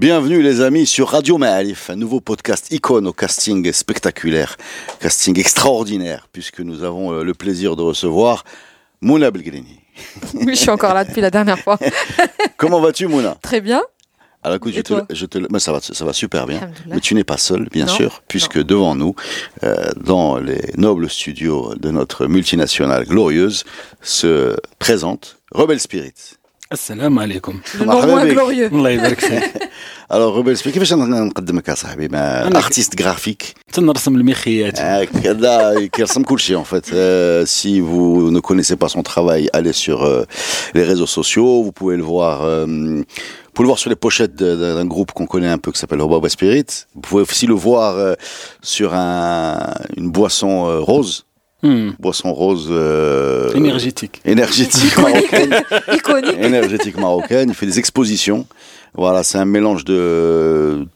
Bienvenue les amis sur Radio Maalif, un nouveau podcast icône au casting spectaculaire, casting extraordinaire, puisque nous avons euh, le plaisir de recevoir Mouna Belgrini. Oui, je suis encore là depuis la dernière fois. Comment vas-tu Mouna? Très bien. Alors écoute, je te, je te, mais ça va, ça va super bien. Mais tu n'es pas seul, bien Non, sûr, puisque devant nous, euh, dans les nobles studios de notre multinationale glorieuse, se présente Rebel Spirit. السلام عليكم Le مرحبا nom moins بك. glorieux. الله يبارك فيك Alors Rebel Spirit, كيفاش نقدمك يا صاحبي ما أنا- artiste graphique تنرسم المخيات Ah, كذا كيرسم كل شيء en fait. Euh, si vous ne connaissez pas son travail, allez sur euh, les réseaux sociaux. Vous pouvez le voir. euh, vous pouvez le voir sur les pochettes de- de- d'un groupe qu'on connaît un peu qui s'appelle Robaba Spirit. Vous pouvez aussi le voir euh, sur un, une boisson euh, rose, Boisson rose. Euh, énergétique. Énergétique marocaine. Iconique. Énergétique marocaine. Il fait des expositions. Voilà, c'est un mélange de.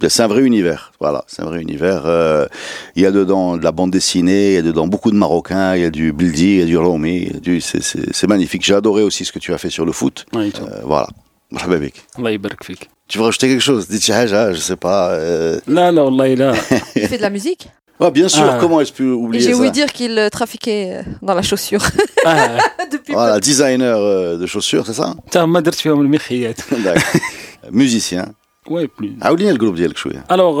Ben, c'est un vrai univers. Voilà, c'est un vrai univers. Euh, il y a dedans de la bande dessinée, il y a dedans beaucoup de Marocains, il y a du Bildi, il y a du Romi. Du... C'est magnifique. J'ai adoré aussi ce que tu as fait sur le foot. Oui, euh, voilà. Ben, tu veux rajouter quelque chose? Dites ah, je sais pas. Euh, là, là, là. Tu fais de la musique? Ah, bien sûr, Ah. comment est-ce que je peux Et oublier j'ai ça ouï dire qu'il euh, trafiquait euh, dans la chaussure. آه. Depuis Voilà, designer euh, de chaussures, c'est ça تا ما درت فيهم المخيات D'accord. Musicien. وي بلي عاودينا الجروب ديالك شويه الوغ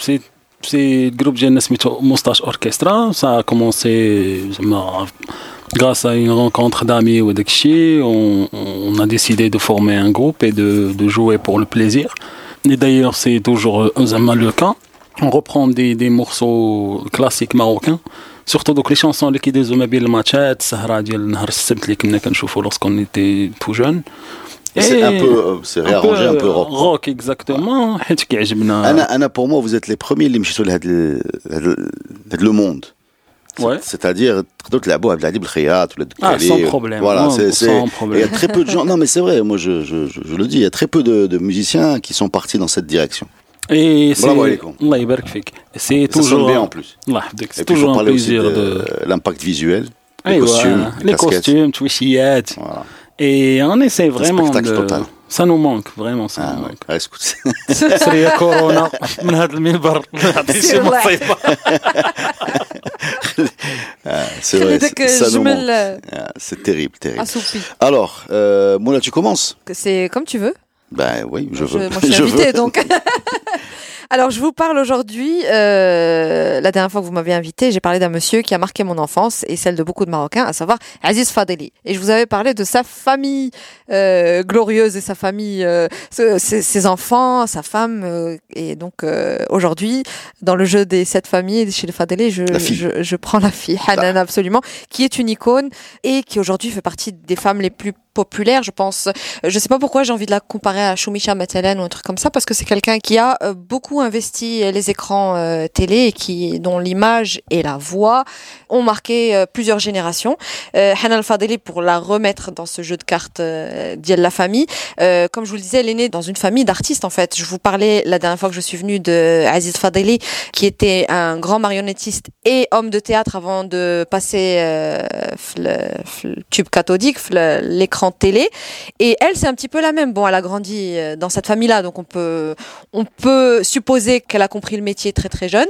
سي سي الجروب ديالنا سميتو موستاش اوركسترا سا كومونسي زعما grâce à une rencontre d'amis ou d'akchi, on, on a décidé de former un groupe et de, de jouer pour le plaisir. Et d'ailleurs, c'est toujours euh, Zama le cas. On reprend des, des morceaux classiques marocains. Surtout donc les chansons اللي كيدوزو ما بين الماتشات السهرة ديال نهار السبت اللي كنا كنشوفو lorsqu'on était tout jeune. C'est Et un peu, euh, c'est réarrangé un peu rock. روك اكزاكتومون حيت كيعجبنا Anna, Anna, pour moi, vous êtes les premiers اللي مشيتوا لهاد ال- هاد ال- هاد le monde. Ouais. C'est-à-dire, تقدروا تلعبوا عبد العلي بالخياط ولا Ah, الدكالي. sans problème. Voilà, Non, c'est, c'est- sans et il y a problème. très peu de gens. Non, mais c'est vrai. Moi, je, je, je, je le dis. Il y a très peu de, de musiciens qui sont partis dans cette direction. Et c'est Bravo عليكم. الله يبارك فيك. C'est Ça sonne toujours bien en plus. الله يحفظك. Et C'est puis, il faut toujours un parler aussi plaisir de de l'impact visuel, les أيوة، costumes, les les casquettes. costumes, تويشيات. Voilà. Et on essaie vraiment spectacle de total. ça nous manque vraiment ça Ah, nous ouais. manque. Ah, écoute. سرية كورونا من هذا المنبر نعطي شي C'est vrai. مصيبة. Ah, c'est vrai. خليتك c'est- Ça nous manque. جمل آه، Ah, C'est terrible, terrible. assoupi. Alors, euh, Moula, tu commences Que C'est comme tu veux. Ben oui, je Je- veux. moi, je suis Je invitée, veux. donc. Alors, je vous parle aujourd'hui. euh, la dernière fois que vous m'avez invité, j'ai parlé d'un monsieur qui a marqué mon enfance et celle de beaucoup de Marocains, à savoir Aziz Fadeli. Et je vous avais parlé de sa famille euh, glorieuse et sa famille, euh, ses, ses enfants, sa femme. euh, et donc, euh, aujourd'hui, dans le jeu des sept familles chez les Fadeli, je, je, je prends la fille, Hanan, absolument, qui est une icône et qui aujourd'hui fait partie des femmes les plus populaires, je pense. Je sais pas pourquoi j'ai envie de la comparer à Shumisha Matelen ou un truc comme ça, parce que c'est quelqu'un qui a euh, investi euh, les écrans euh, télé qui, dont l'image et la voix ont marqué euh, plusieurs générations. Euh, Fadeli, pour la remettre dans ce jeu de cartes d'Yel la famille, comme je vous le disais, elle est née dans une famille d'artistes en fait. Je vous parlais la dernière fois que je suis venue de Aziz Fadeli, qui était un grand marionnettiste et homme de théâtre avant de passer le, le tube cathodique, l'écran télé. Et elle, c'est un petit peu la même. Bon, elle a grandi dans cette famille-là, donc on peut, on peut supposer qu'elle a compris le métier très très jeune.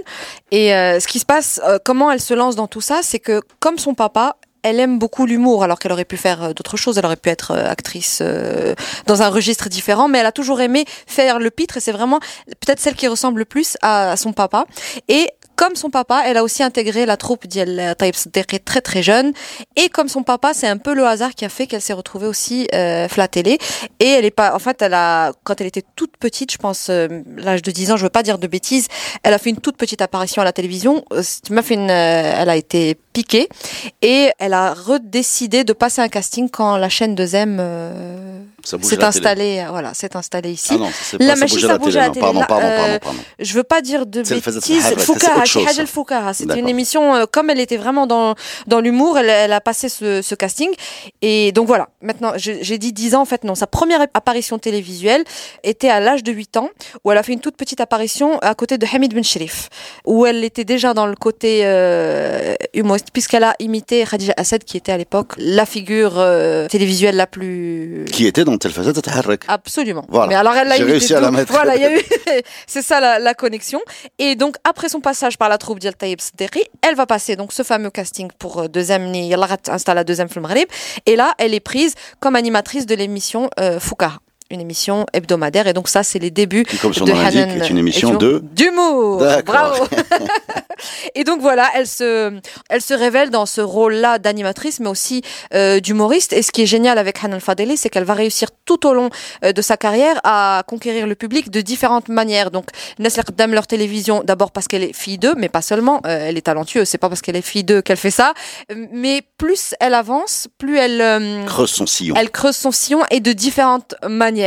Et euh, ce qui se passe, euh, comment elle se lance dans tout ça, c'est que comme son papa, elle aime beaucoup l'humour, alors qu'elle aurait pu faire euh, d'autres choses. Elle aurait pu être euh, actrice euh, dans un registre différent, mais elle a toujours aimé faire le pitre, et c'est vraiment peut-être celle qui ressemble le plus à, à son papa. Et comme son papa, elle a aussi intégré la troupe d'Yel Taïb très très jeune. Et comme son papa, c'est un peu le hasard qui a fait qu'elle s'est retrouvée aussi euh. Et elle est pas, en fait, elle a, quand elle était toute petite, je pense, euh, l'âge de 10 ans, je veux pas dire de bêtises, elle a fait une toute petite apparition à la télévision. Euh, une, euh, elle a été et elle a redécidé de passer un casting quand la chaîne 2M euh, Ça bouge s'est installée. Voilà, s'est installée ici. Ah non, La machine, ça bouge à la télé. Pardon, Là, pardon, euh, pardon, pardon. Je veux pas dire de bêtises. Foukaha. C'était une émission, euh, comme elle était vraiment dans, dans l'humour, elle, elle a passé ce, ce casting. Et donc voilà, maintenant, j'ai dit 10 ans, en fait, non. Sa première apparition télévisuelle était à l'âge de 8 ans, où elle a fait une toute petite apparition à côté de Hamid Ben Sherif, où elle était déjà dans le côté euh, humoriste, puisqu'elle a imité Khadija Assad, qui était à l'époque la figure euh, télévisuelle la plus Qui était dans Telfazat Taharrak. Absolument. Voilà. Mais alors elle l'a imité réussi à la mettre. Voilà, il y a eu. C'est ça la, la connexion. Et donc après son passage par la troupe d'Al Taïb elle va passer donc ce fameux casting pour euh, deuxième ni Yallah installe la deuxième film Maghreb. Et là, elle est prise comme animatrice de l'émission euh, Foukaha, une émission hebdomadaire. Et donc ça, c'est les débuts Qui, comme son de nom Hanan est une émission de. d'humour. Bravo. et donc voilà, elle se, elle se révèle dans ce rôle-là d'animatrice, mais aussi euh, d'humoriste. Et ce qui est génial avec Hanan Fadeli, c'est qu'elle va réussir tout au long euh, de sa carrière à conquérir le public de différentes manières. Donc, Nesla Qaddam leur télévision, d'abord parce qu'elle est fille d'eux, mais pas seulement. euh, elle est talentueuse. C'est pas parce qu'elle est fille d'eux qu'elle fait ça. Mais plus elle avance, plus elle euh, Creuse son sillon. elle creuse son sillon et de différentes manières.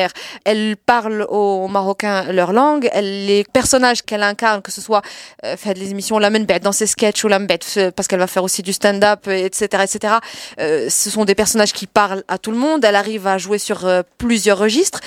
Elle parle aux Marocains leur langue. Elle, les personnages qu'elle incarne, que ce soit euh, fait les émissions, la bête dans ses sketchs ou la bête euh, parce qu'elle va faire aussi du stand-up, euh, etc., etc. Ce sont des personnages qui parlent à tout le monde. Elle arrive à jouer sur plusieurs registres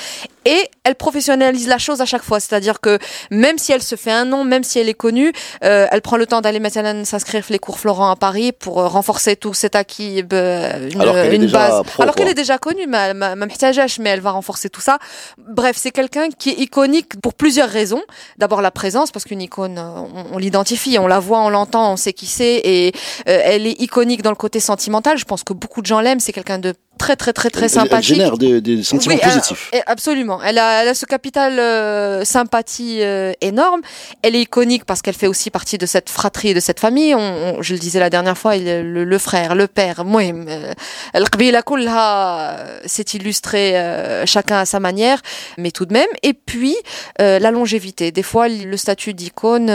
et elle professionnalise la chose à chaque fois. C'est-à-dire que même si elle se fait un nom, même si elle est connue, elle prend le temps d'aller maintenant s'inscrire les cours Florent à Paris pour renforcer tout cet acquis, une, base. Alors qu'elle est déjà connue, mais elle, mais elle va renforcer tout ça. Bref, c'est quelqu'un qui est iconique pour plusieurs raisons. D'abord la présence, parce qu'une icône, euh, on, l'identifie, on la voit, on l'entend, on sait qui c'est, et euh, elle est iconique dans le côté sentimental. Je pense que beaucoup de gens l'aiment. C'est quelqu'un de très très très très sympathique. Elle génère des, des sentiments positifs. Absolument. Elle a, elle a, ce capital euh, sympathie euh, énorme. Elle est iconique parce qu'elle fait aussi partie de cette fratrie, de cette famille. On, je le disais la dernière fois, le, frère, le père, moi, euh, la Koulha euh, s'est illustré euh, chacun à sa manière, mais tout de même. Et puis la longévité. Des fois, le statut d'icône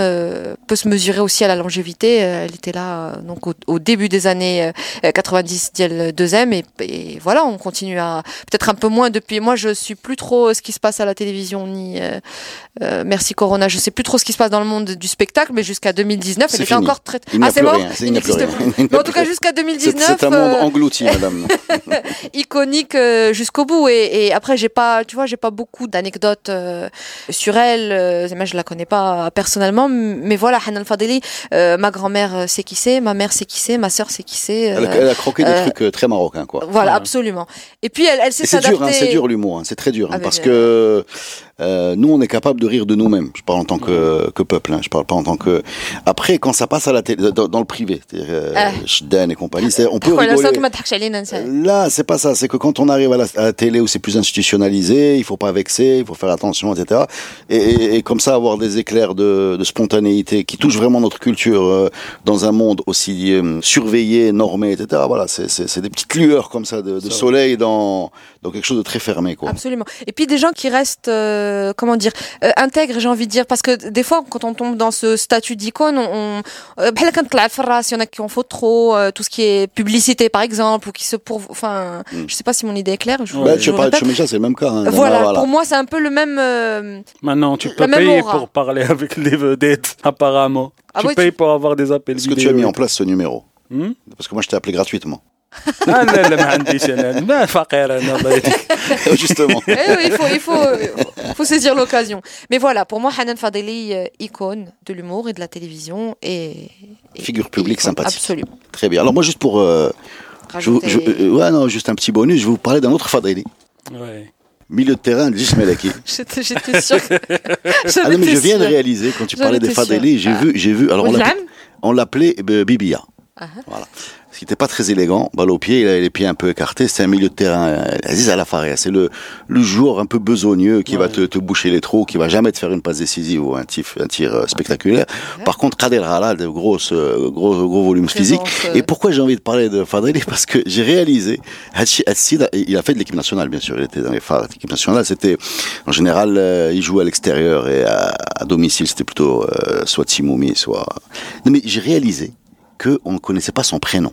peut se mesurer aussi à la longévité. Elle était là donc au, début des années 90, 2 deuxième et voilà, on continue à peut-être un peu moins depuis. Moi, je suis plus trop ce qui se passe à la télévision ni euh, euh, merci Corona. Je sais plus trop ce qui se passe dans le monde du spectacle, mais jusqu'à 2019, C'est elle était encore très. Il ah, c'est mort. rien. Il n'existe plus. Mais en tout cas, jusqu'à C'est 2019, c'est un monde euh, englouti, madame. iconique jusqu'au bout. Et, et après, j'ai pas, tu vois, j'ai pas beaucoup d'anecdotes sur elle. Moi, je la connais pas personnellement, mais voilà, Hanan Fadeli, euh, ma grand-mère sait qui c'est, ma mère sait qui c'est, ma sœur sait qui c'est. euh, Elle, a- elle a croqué des trucs très marocains, quoi. Voilà. Absolument. Et puis, elle, elle sait Et c'est dur, hein, s'adapter. c'est dur l'humour, hein, c'est très dur, hein, Ah, parce que euh, nous, on est capable de rire de nous-mêmes. Je parle en tant que, que peuple, hein. je parle pas en tant que. Après, quand ça passe à la télé, dans, le privé, c'est-à-dire euh, ah. et compagnie, ah, on peut rigoler. Euh, là, c'est pas ça. C'est que quand on arrive à la, télé où c'est plus institutionnalisé, il faut pas vexer, il faut faire attention, etc. Et, et, comme ça, avoir des éclairs de, spontanéité qui touchent vraiment notre culture dans un monde aussi surveillé, normé, etc. Voilà, c'est des petites lueurs comme ça de, soleil dans, dans quelque chose de très fermé, quoi. Absolument. Et puis des gens qui restent euh, comment dire, euh, intègre, j'ai envie de dire, parce que des fois, quand on tombe dans ce statut d'icône, on, on euh, bah, s'il y en a qui en faut trop, tout ce qui est publicité par exemple, ou qui se pour, enfin, mm. je sais pas si mon idée est claire. Je, bah, je tu de c'est le même cas. Hein, voilà, pour moi, c'est un peu le même. Maintenant, tu peux payer pour parler avec les vedettes, apparemment. Ah tu payes tu... pour avoir des appels. Est-ce que tu as mis en place ce numéro? Hmm parce que moi, je t'ai appelé gratuitement. non, non, Justement. Eh il faut, il faut, faut saisir l'occasion. Mais voilà, pour moi, Hanan Fadeli, euh, icône de l'humour et de la télévision. Et, Figure publique sympathique. Absolument. Très bien. Alors, moi, juste pour. Euh, euh, ouais, non, juste un petit bonus, je vais vous parler d'un autre Fadeli. Ouais milieu de terrain de Jismelaki. J'étais sûr. Ah non, mais je viens de réaliser, quand tu parlais des Fadeli, j'ai ah. vu, vu. Alors, on l'appelait Bibia. Ah. Voilà. Ce qui n'était pas très élégant, balle au pied, il avait les pieds un peu écartés, c'est un milieu de terrain, euh, Aziz Alafaria, c'est le, le joueur un peu besogneux qui va te, te boucher les trous, qui va jamais te faire une passe décisive ou un tir, un tir euh, spectaculaire. Par contre, Kader Hala, de grosses, euh, gros, gros volumes physiques. Présence, euh, Et pourquoi j'ai envie de parler de Fadeli Parce que j'ai réalisé, il a fait de l'équipe nationale, bien sûr, il était dans les phares de l'équipe nationale, c'était, en général, il jouait à l'extérieur et à, à domicile, c'était plutôt euh, soit Timoumi, soit... Non mais j'ai réalisé qu'on ne connaissait pas son prénom.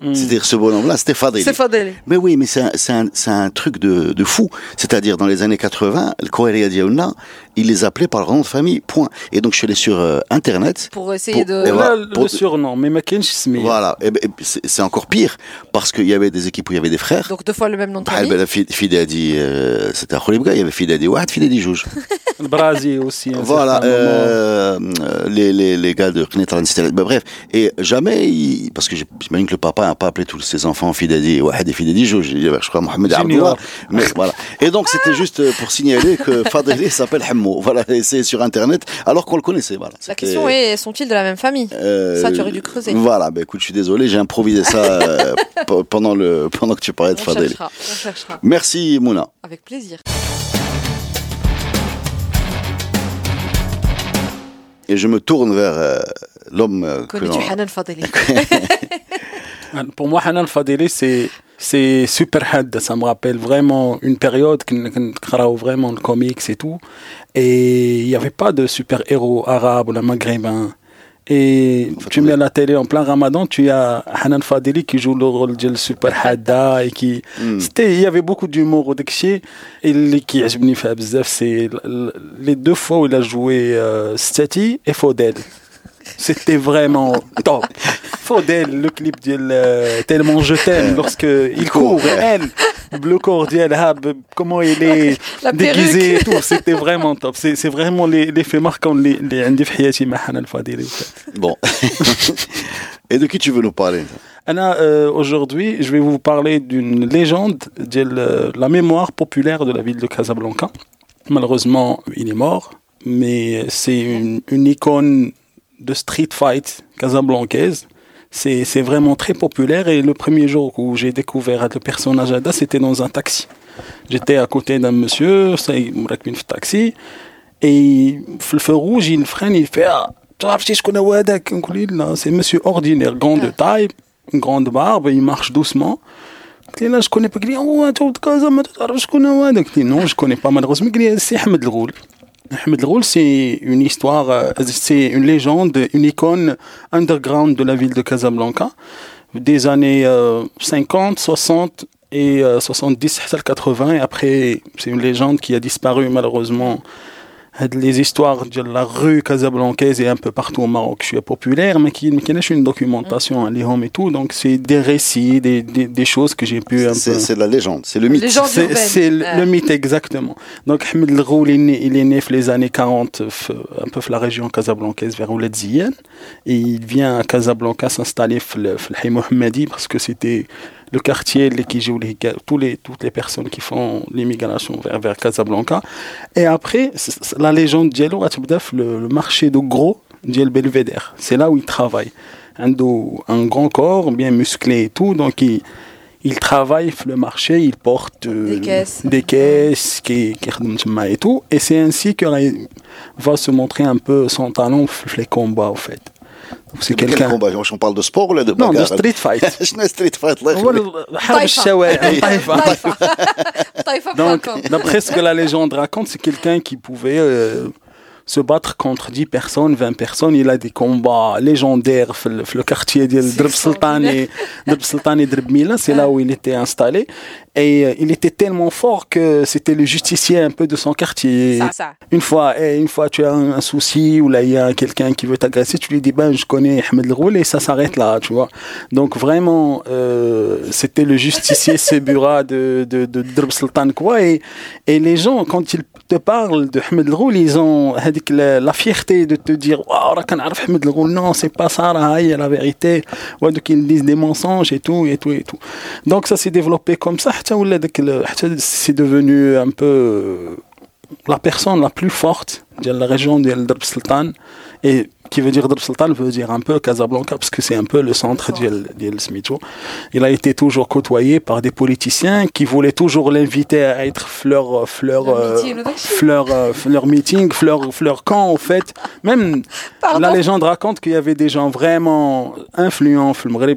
Mm. C'est-à-dire ce bonhomme-là, c'était Fadeli. C'est Mais oui, mais c'est un, un, un, truc de, de fou. C'est-à-dire dans les années 80, le Koheria Diaouna, il les appelait par leur nom de famille, point. Et donc je suis allé sur euh, Internet. Pour essayer de... Et voilà. Le surnom, mais Voilà, et, ben, c'est encore pire, parce qu'il y avait des équipes où il y avait des frères. Donc deux fois le même nom de bah, famille. Ben, Fidadi, euh, c'était un Kholibga, il y avait Fidadi Ouad, Fidadi Jouj. Le Brasi aussi. Hein, voilà, euh, euh, les, les, les, gars de Khnetran, ben, bref. Et jamais, parce que j'imagine que le papa n'a pas appelé tous ses enfants Fidadi, Wahed et Fidadi, je, crois Mohamed. Abdullah. Mais voilà. Et donc, c'était juste pour signaler que Fadeli s'appelle Hammo. Voilà, et c'est sur Internet, alors qu'on le connaissait. Voilà. La question est sont-ils de la même famille? Euh, Ça, tu aurais dû creuser. Voilà, bah, écoute, je suis désolé, j'ai improvisé ça euh, pe- pendant, le, pendant que tu parlais de On Fadeli. cherchera. On cherchera. Merci, Mouna. Avec plaisir. Et je me tourne vers euh, l'homme euh, que Connais-tu l'on- Hanan Fadeli Pour moi, Hanan Fadeli, c'est c'est super had. Ça me rappelle vraiment une période que vraiment le comics et tout. Et il n'y avait pas de super-héros arabes ou la maghrébin. Et tu mets la télé en plein ramadan, tu as Hanan Fadeli qui joue le rôle de super hada et qui. Hmm. C'était, il y avait beaucoup d'humour au Dekshi. Et les qui c'est les deux fois où il a joué euh, Stati et Fodel C'était vraiment top. Fodel le clip de euh, Tellement je t'aime, lorsque il court, elle le corps d'El comment il est La déguisé et perruque. tout c'était vraiment top c'est c'est vraiment les les faits marquants les les عندي في حياتي مع حنان الفضيلي Bon. Et de qui tu veux nous parler Anna, euh, aujourd'hui, je vais vous parler d'une légende de le- la mémoire populaire de la ville de Casablanca. Malheureusement, il est mort, mais c'est une, une icône de street fight casablancaise. c'est vraiment très populaire. Et le premier jour où j'ai découvert le personnage Ada, c'était dans un taxi. J'étais à côté d'un monsieur, il me taxi, et le feu rouge, il freine, il fait Ah, je connais Ada, c'est monsieur ordinaire, grand de ah. taille, une grande barbe, il marche doucement. Là, je connais pas. Non, je connais pas malheureusement. C'est Ahmed Roul. Ahmed Roul, c'est une histoire, euh, c'est une légende, une icône underground de la ville de Casablanca des années euh, 50, 60 et euh, 70, 80. Et après, c'est une légende qui a disparu malheureusement les histoires de la rue casablancaise et un peu partout au Maroc, je suis populaire, mais qui, mais qui une documentation à l'Iran et tout. Donc, c'est des récits, des, des, choses que j'ai pu. C'est la légende, c'est le mythe. C'est le, mythe, exactement. Donc, Ahmed Leroul, il, il est né les années 40, un peu la région casablancaise, vers Ouled Et il vient à Casablanca s'installer le Mohammadi parce que c'était le quartier, les tous les, toutes les personnes qui font l'immigration vers, vers Casablanca. Et après, la légende Diallo, le, le marché de gros Diel Belvedere, c'est là où il travaille. Un, un grand corps, bien musclé et tout, donc il il travaille le marché, il porte euh, des caisses, des caisses qui, qui et tout. Et c'est ainsi qu'il euh, va se montrer un peu son talent les combats, en fait. Donc, C'est De quel quelqu'un. combat On parle de sport ou là de Non, de bagarre street fight. شنو ستريت فايت الله هو يخليك الحرب الشوارع طايفة. Taïfa. Taïfa. Donc, point com. d'après ce que la légende raconte, se battre contre 10 personnes, 20 personnes. Il a des combats légendaires dans le, quartier de Drb Sultan et, Drb Mila. C'est là où il était installé. Et euh, il était tellement fort que c'était le justicier un peu de son quartier. Ça, ça. Une fois, eh, une fois tu as un, un souci ou là il y a quelqu'un qui veut t'agresser, tu lui dis ben je connais Ahmed Roul et ça s'arrête là, tu vois. Donc vraiment, euh, c'était le justicier Sebura de de de Drb Sultan quoi et et les gens quand ils te parlent de Ahmed Roul, ils ont هذيك la, la fierté de te dire waouh راه كنعرف Ahmed El Roul non c'est pas ça راه هي la vérité. Ouais, donc ils disent des mensonges et tout et tout et tout. Donc ça s'est développé comme ça حتى ولا داك ال- حتى c'est devenu un peu euh, la personne la plus forte de la région de Drb Sultan et qui veut dire Dar veut dire un peu Casablanca parce que c'est un peu le centre d'El Smito. Il a été toujours côtoyé par des politiciens qui voulaient toujours l'inviter à être fleur euh, fleur euh, fleur euh, fleur meeting, fleur fleur camp en fait. Même la légende raconte qu'il y avait des gens vraiment influents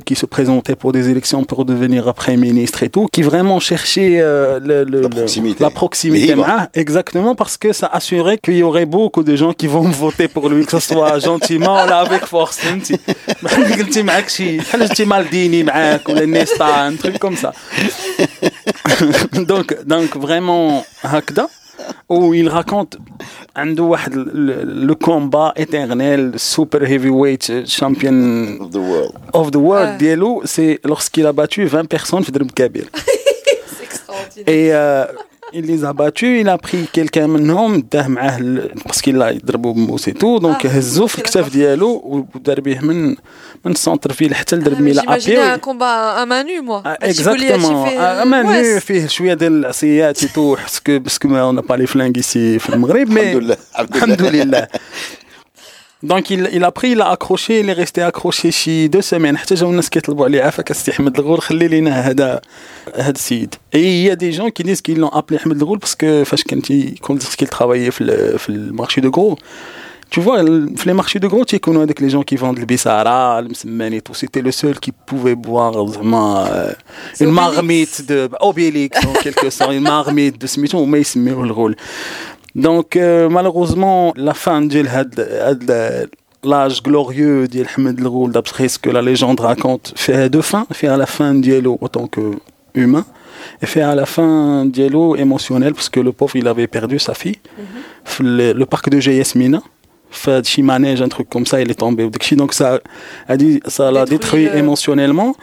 qui se présentaient pour des élections pour devenir après ministre et tout, qui vraiment cherchaient la proximité, ah, exactement parce que ça assurait qu'il y aurait beaucoup de gens qui vont voter pour lui que ce soit Jean سونتيمون ولا افيك فورس فهمتي بحال اللي قلتي معاك شي بحال جبتي مالديني معاك ولا نيستا ان تروك كوم سا دونك دونك فريمون هكذا و il raconte عنده واحد لو كومبا ايترنيل سوبر هيفي ويت شامبيون of the world. اوف ذا وورلد آه. ديالو سي لورسكيل a battu 20 personnes في درب كبير Et euh, il les a battus, il a pris quelqu'un منهم داه معاه ال- باسكو لا يضربوا بموس et tout دونك Ah, هزوه في ok, الكتاف d'accord. ديالو ودار به من من السونتر فيل حتى لدرب Ah, mais ميلا J'imaginais un ابي combat à main nue, moi. Ah, À Chibouli, à Exactement. Chifé, Ah, euh, اما ouais, نو فيه شويه ديال العصيات et tout parce que parce que ما on n'a pas les flingues ici في المغرب mais Alhamdoulilah. الحمد لله دونك il, il a pris il a accroché il est resté accroché شي دو سيمين حتى جاو الناس كيطلبوا عليه عافاك السي احمد الغول خلي لينا هذا هذا السيد اي هي دي جون كي ديز كي لون ابلي احمد الغول باسكو فاش كنتي كنت كي ترافايي في ال- في المارشي دو غرو Tu vois, le- في les marchés de gros, tu connais avec les gens qui vendent le bissara, le msemmani et tout. C'était le seul qui pouvait boire vraiment euh, C'est une Obélix. marmite de Obélix, en quelque sorte, une marmite de Smithon, mais il se met le rôle. Donc, euh, malheureusement, la fin de l'âge glorieux El Ghoul, d'après ce que la légende raconte, fait deux fins. Fait à la fin d'Yellow en tant qu'humain, et fait à la fin d'Yellow émotionnel, parce que le pauvre, il avait perdu sa fille. Le, le parc de Yasmina, fait chez manège, un truc comme ça, il est tombé. Donc, ça a dit, ça l'a Détruit, détruit émotionnellement.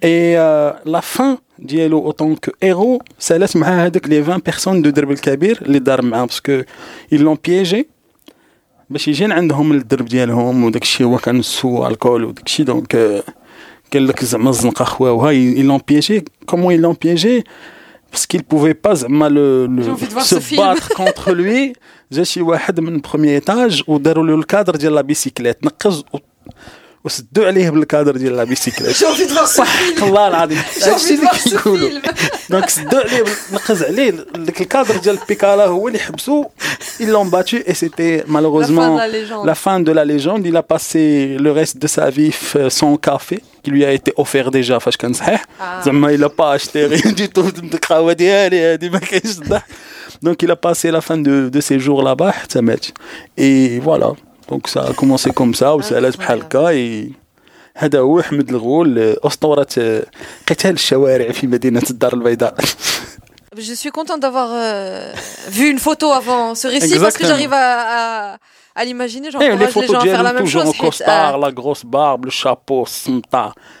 Et euh, la fin ديالو autant que héros سالت مع هذوك les 20 personnes de درب الكبير اللي دار معاه parce que ils l'ont piégé باش يجي عندهم الدرب ديالهم وداك الشيء هو كان سو الكول وداك الشيء دونك آه، قال لك زعما الزنقه خواه وهاي ils l'ont piégé comment ils l'ont piégé parce qu'il pouvait pas زعما le, le J'ai envie de voir se ce film. battre contre lui جا شي واحد من بروميي ايتاج وداروا له الكادر ديال لا بيسيكليت نقز و- وسدوا عليه بالكادر ديال لا بيسيكليت J'ai envie de voir ce صح film. والله العظيم J'ai envie de voir ce film. دونك سدوا عليه نقز عليه ديك الكادر ديال بيكالا هو اللي حبسو ils l'ont battu et c'était La fin malheureusement de la légende. la fin de la légende il a passé le reste de sa vie f- sans café qui lui a été offert déjà فاش كان صحيح Ah. زعما il a pas acheté rien du tout ديك القهوه ديالي هادي ما كاينش الضحك donc il a passé la fin de, de ses jours là-bas حتى مات et voilà donc ça a commencé comme ça وسالات بحال هكا et هذا هو احمد الغول اسطوره قتال الشوارع في مدينه الدار البيضاء Je suis contente d'avoir euh, vu une photo avant ce récit parce que Exactement. j'arrive à, à, à l'imaginer. Et les J'encourage les photos gens à faire la ديالو même toujours chose. au حيت, costard, آه، la grosse barbe, le chapeau, السمطة طخس شوية محلولين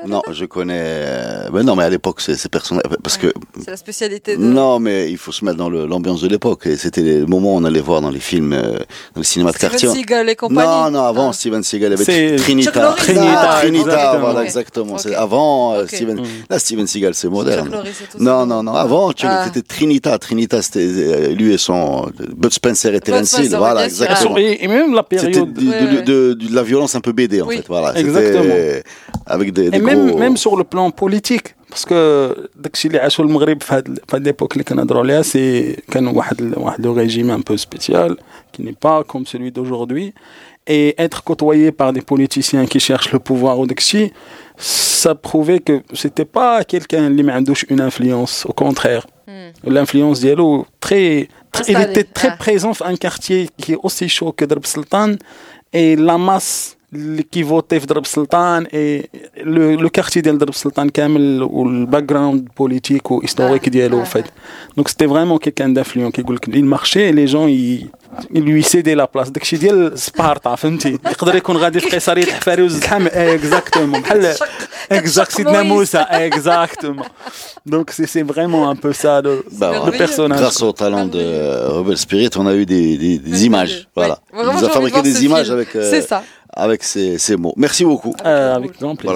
Ah, euh, Non, je connais. euh, Mais non, mais à l'époque, c'est ces personnages. Parce que. C'est la spécialité de. Non, mais il faut se mettre dans le- l'ambiance de l'époque. Et c'était les moments où on allait voir dans les films, euh, dans les cinémas de Steven quartier. Seagal et compagnie. Non, non, avant Ah. Steven Seagal, avait C'est Trinita. Trinita, Ah, Trinita, exactement. voilà, exactement. Ok. C'est avant euh. Steven. Mm. Là, Steven Seagal, c'est moderne. Norris et tout Non, non, non. Avant, tu Ah. c'était Trinita. Trinita, c'était euh, lui et son euh, Bud Spencer et Terence Hill. Voilà, exactement. et, et même la C'était période Ouais, de, ouais. de- de la violence un peu BD en Oui. fait. Voilà. C'était Exactement Avec des, des et même, gros. même sur le plan politique parce que داكشي اللي عاشوا المغرب في هاد في هاد ليبوك اللي كنهضروا عليها سي كان واحد ال- واحد لو ريجيم un peu spécial qui n'est pas comme celui d'aujourd'hui et être côtoyé par des politiciens qui cherchent le pouvoir ou داكشي ça prouvait que c'était pas quelqu'un اللي ما عندوش une influence au contraire Hmm. l'influence diallo très, très- il Installé, était très ah. présent dans un quartier qui est aussi chaud que Drab Sultan et la masse qui votait في درب سلطان et le, le quartier ديال درب سلطان كامل والباكجراوند بوليتيك وهيستوريك Ah, ديالو ah, en fait donc c'était vraiment quelqu'un d'influent كيقول لك il marchait et les gens ils il lui cédait la place داكشي ديال سبارتا فهمتي يقدر يكون غادي في قيصريه الحفاري وزحام اكزاكتومون بحال اكزاكت سيدنا موسى اكزاكتومون donc c'est c'est vraiment un peu ça le, Bah, le merveilleux. personnage Grâce au talent de euh, Rebel Spirit, on a eu des, des- des Merveilleux. images. Voilà. Ouais. Vraiment, Il nous j'ai a envie de fabriqué voir des ce images film. avec, euh, C'est ça. avec ces, ces mots. Merci beaucoup. Euh, avec grand plaisir.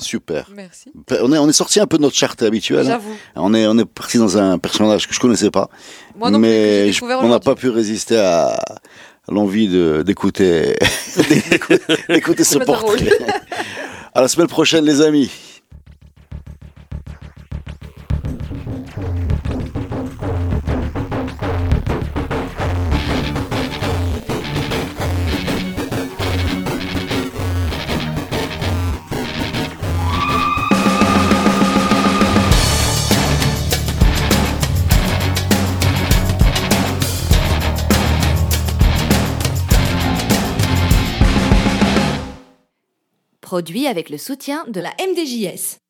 Super. Merci. Ben, on est, on est sorti un peu de notre charte habituelle. Hein. On est, on est parti dans un personnage que je ne connaissais pas. Moi non mais on n'a pas pu résister à l'envie d'écouter, d'écouter ce portrait. À la semaine prochaine, les amis. Avec le soutien de la MDJS.